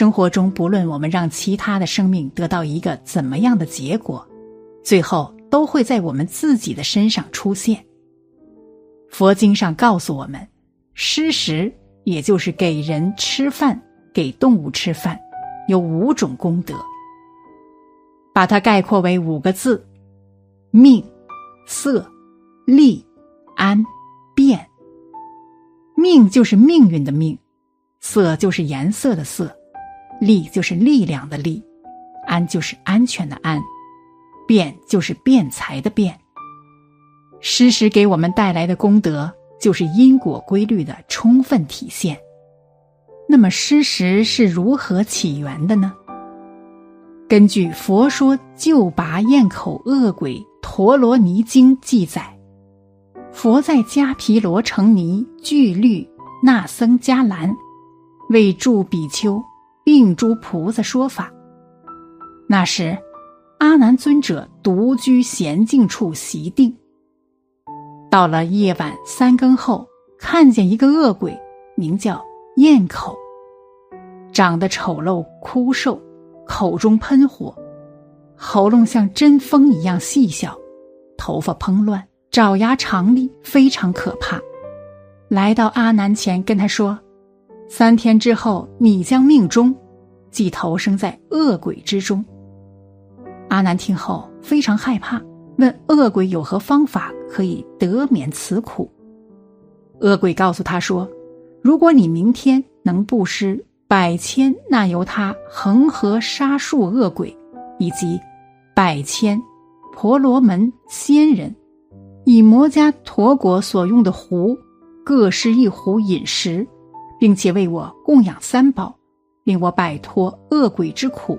生活中，不论我们让其他的生命得到一个怎么样的结果，最后都会在我们自己的身上出现。佛经上告诉我们，施食也就是给人吃饭、给动物吃饭，有五种功德。把它概括为五个字：命、色、利、安、变。命就是命运的命，色就是颜色的色。力就是力量的力，安就是安全的安，变就是变财的变。施食给我们带来的功德，就是因果规律的充分体现。那么施食是如何起源的呢？根据《佛说救拔咽口恶鬼陀罗尼经》记载，佛在迦毗罗城尼聚律那僧迦兰为助比丘。并诸菩萨说法。那时，阿难尊者独居闲静处习定。到了夜晚三更后，看见一个恶鬼，名叫焰口，长得丑陋枯瘦，口中喷火，喉咙像针锋一样细小，头发蓬乱，爪牙长利，非常可怕。来到阿难前，跟他说。三天之后，你将命中，即投生在恶鬼之中。阿难听后非常害怕，问恶鬼有何方法可以得免此苦。恶鬼告诉他说：“如果你明天能布施百千那由他恒河沙数恶鬼，以及百千婆罗门仙人，以摩迦陀国所用的壶，各施一壶饮食。”并且为我供养三宝，令我摆脱恶鬼之苦，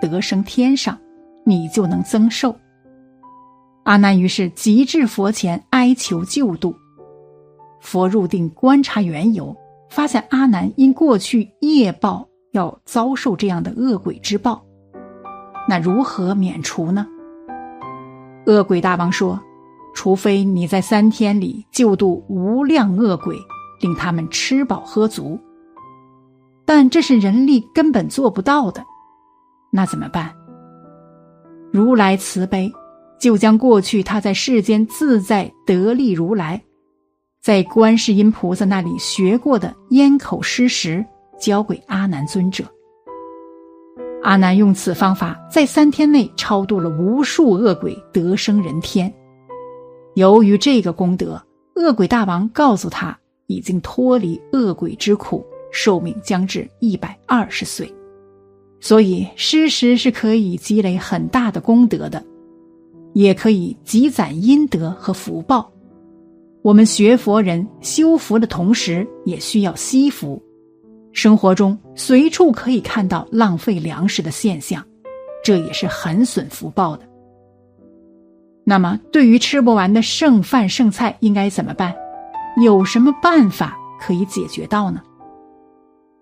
得生天上，你就能增寿。阿难于是急至佛前哀求救度。佛入定观察缘由，发现阿难因过去业报要遭受这样的恶鬼之报，那如何免除呢？恶鬼大王说：“除非你在三天里救度无量恶鬼。”令他们吃饱喝足，但这是人力根本做不到的，那怎么办？如来慈悲，就将过去他在世间自在得力如来，在观世音菩萨那里学过的咽口施食，交给阿难尊者。阿难用此方法，在三天内超度了无数恶鬼，得生人天。由于这个功德，恶鬼大王告诉他。已经脱离恶鬼之苦，寿命将至一百二十岁，所以施食是可以积累很大的功德的，也可以积攒阴德和福报。我们学佛人修福的同时，也需要惜福。生活中随处可以看到浪费粮食的现象，这也是很损福报的。那么，对于吃不完的剩饭剩菜，应该怎么办？有什么办法可以解决到呢？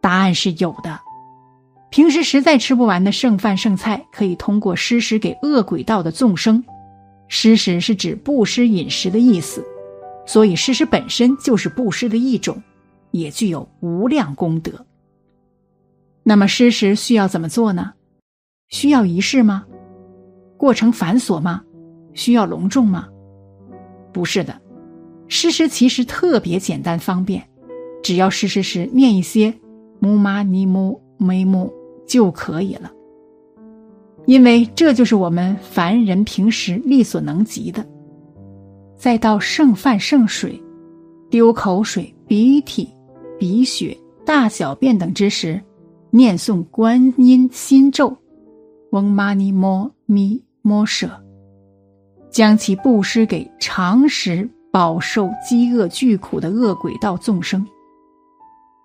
答案是有的。平时实在吃不完的剩饭剩菜，可以通过施食给恶鬼道的众生。施食是指布施饮食的意思，所以施食本身就是布施的一种，也具有无量功德。那么施食需要怎么做呢？需要仪式吗？过程繁琐吗？需要隆重吗？不是的。施食其实特别简单方便，只要施食时念一些“木玛尼木梅木”就可以了。因为这就是我们凡人平时力所能及的。再到剩饭剩水、丢口水、鼻涕、鼻血、大小便等之时，念诵观音心咒“嗡玛尼摩咪摩舍”，将其布施给常食。饱受饥饿巨苦的恶鬼道众生，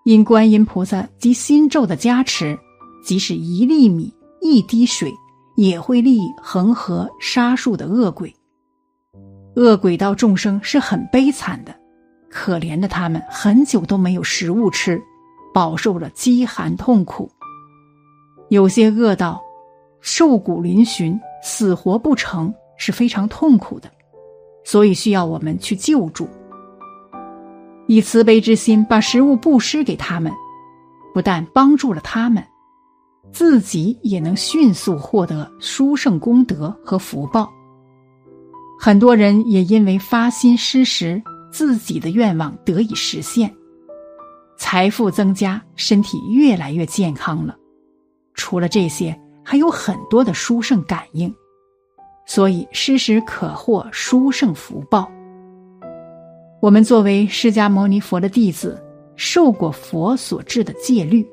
因观音菩萨及心咒的加持，即使一粒米、一滴水，也会利恒河杀树的恶鬼。恶鬼道众生是很悲惨的，可怜的他们很久都没有食物吃，饱受了饥寒痛苦。有些恶道，瘦骨嶙峋，死活不成，是非常痛苦的。所以需要我们去救助，以慈悲之心把食物布施给他们，不但帮助了他们，自己也能迅速获得殊胜功德和福报。很多人也因为发心施食，自己的愿望得以实现，财富增加，身体越来越健康了。除了这些，还有很多的殊胜感应，所以施食可获殊胜福报。我们作为释迦牟尼佛的弟子，受过佛所制的戒律，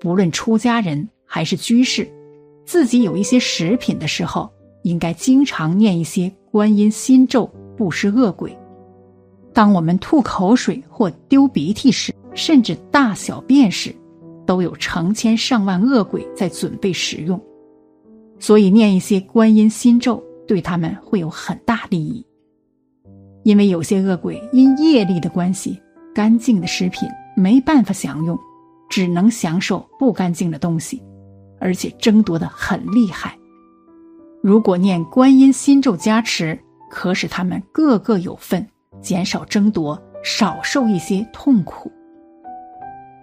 不论出家人。还是居士，自己有一些食品的时候，应该经常念一些观音心咒，布施恶鬼。当我们吐口水或丢鼻涕时，甚至大小便时，都有成千上万恶鬼在准备食用。所以念一些观音心咒，对他们会有很大利益。因为有些恶鬼因业力的关系，干净的食品没办法享用，只能享受不干净的东西。而且争夺的很厉害。如果念观音心咒加持，可使他们个个有份，减少争夺，少受一些痛苦。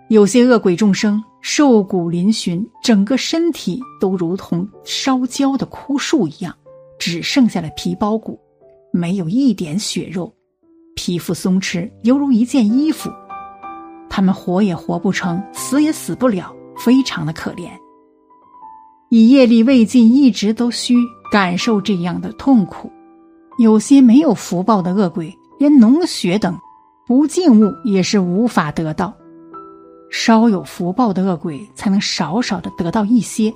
有些恶鬼众生瘦骨嶙峋，整个身体都如同烧焦的枯树一样，只剩下了皮包骨，没有一点血肉，皮肤松弛，犹如一件衣服。他们活也活不成，死也死不了，非常的可怜。以业力未尽，一直都需感受这样的痛苦。有些没有福报的恶鬼，连脓血等不净物也是无法得到。稍有福报的恶鬼，才能少少的得到一些。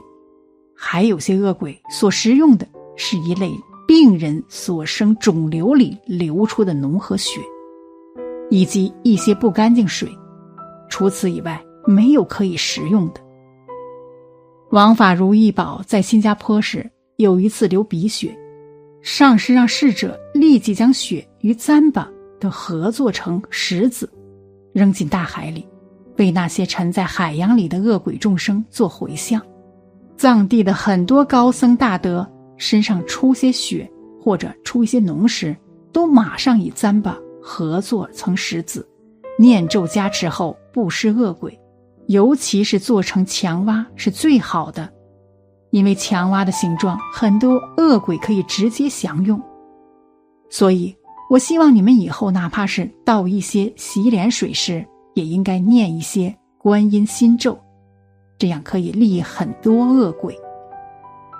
还有些恶鬼所食用的是一类病人所生肿瘤里流出的脓和血，以及一些不干净水。除此以外，没有可以食用的。王法如意宝在新加坡时有一次流鼻血，上师让侍者立即将血与糌粑都合作成石子，扔进大海里，为那些沉在海洋里的恶鬼众生做回向。藏地的很多高僧大德身上出些血或者出一些脓时，都马上以糌粑合作成石子，念咒加持后布施恶鬼。尤其是做成强蛙是最好的，因为强蛙的形状很多恶鬼可以直接享用。所以，我希望你们以后哪怕是倒一些洗脸水时，也应该念一些观音心咒，这样可以利很多恶鬼。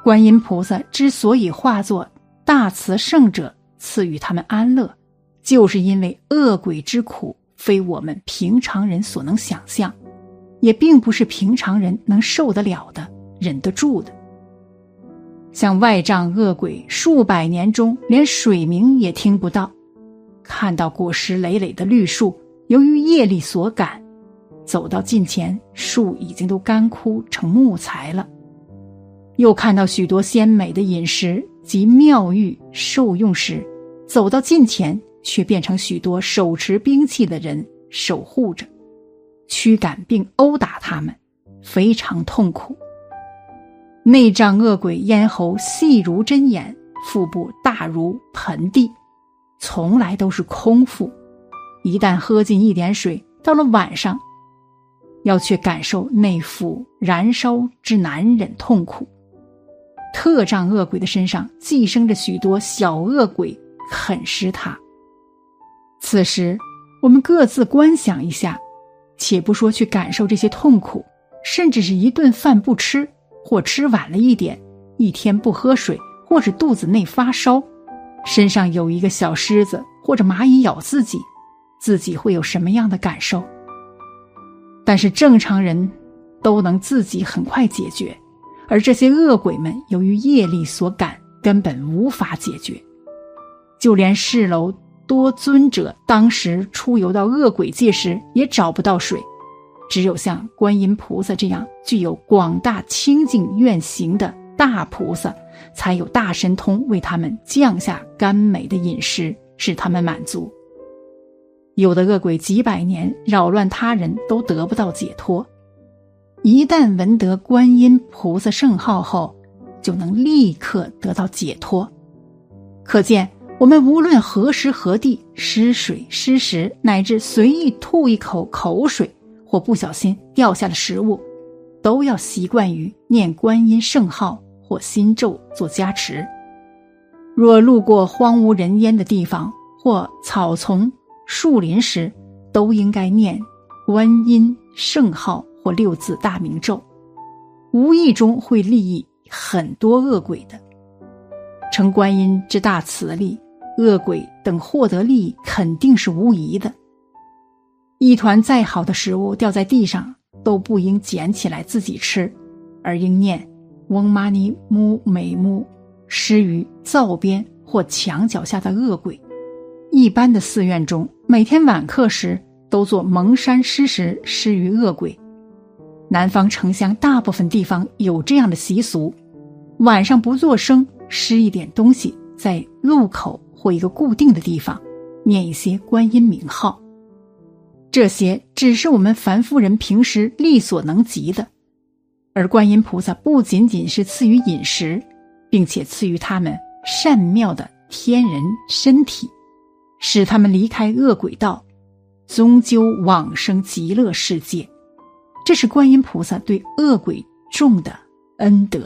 观音菩萨之所以化作大慈圣者，赐予他们安乐，就是因为恶鬼之苦非我们平常人所能想象。也并不是平常人能受得了的、忍得住的。像外障恶鬼，数百年中连水鸣也听不到；看到果实累累的绿树，由于业力所感，走到近前，树已经都干枯成木材了；又看到许多鲜美的饮食及妙玉受用时，走到近前，却变成许多手持兵器的人守护着。驱赶并殴打他们，非常痛苦。内障恶鬼咽喉细如针眼，腹部大如盆地，从来都是空腹。一旦喝进一点水，到了晚上，要去感受内腹燃烧之难忍痛苦。特障恶鬼的身上寄生着许多小恶鬼，啃食他。此时，我们各自观想一下。且不说去感受这些痛苦，甚至是一顿饭不吃，或吃晚了一点，一天不喝水，或者肚子内发烧，身上有一个小虱子或者蚂蚁咬自己，自己会有什么样的感受？但是正常人都能自己很快解决，而这些恶鬼们由于业力所感，根本无法解决，就连四楼。多尊者当时出游到恶鬼界时，也找不到水，只有像观音菩萨这样具有广大清净愿行的大菩萨，才有大神通为他们降下甘美的饮食，使他们满足。有的恶鬼几百年扰乱他人，都得不到解脱，一旦闻得观音菩萨圣号后，就能立刻得到解脱。可见。我们无论何时何地失水失食，乃至随意吐一口口水，或不小心掉下了食物，都要习惯于念观音圣号或心咒做加持。若路过荒无人烟的地方或草丛、树林时，都应该念观音圣号或六字大明咒，无意中会利益很多恶鬼的。承观音之大慈力，恶鬼等获得利益肯定是无疑的。一团再好的食物掉在地上，都不应捡起来自己吃，而应念嗡嘛呢木美木，施于灶边或墙脚下的恶鬼。一般的寺院中，每天晚课时都做蒙山施食，施于恶鬼。南方城乡大部分地方有这样的习俗，晚上不做声。施一点东西在路口或一个固定的地方，念一些观音名号。这些只是我们凡夫人平时力所能及的，而观音菩萨不仅仅是赐予饮食，并且赐予他们善妙的天人身体，使他们离开恶鬼道，终究往生极乐世界。这是观音菩萨对恶鬼众的恩德。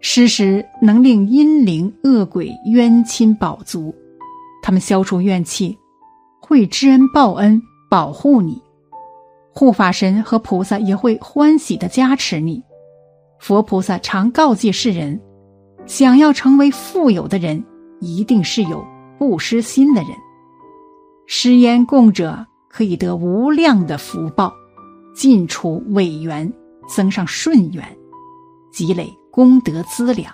施食能令阴灵、恶鬼、冤亲保足，他们消除怨气，会知恩报恩，保护你。护法神和菩萨也会欢喜的加持你。佛菩萨常告诫世人：想要成为富有的人，一定是有不失心的人。施烟供者可以得无量的福报，尽除伪缘，增上顺缘，积累。功德资粮，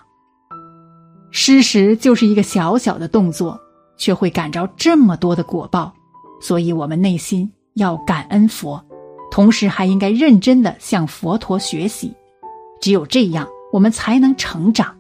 施食就是一个小小的动作，却会感着这么多的果报，所以我们内心要感恩佛，同时还应该认真的向佛陀学习，只有这样，我们才能成长。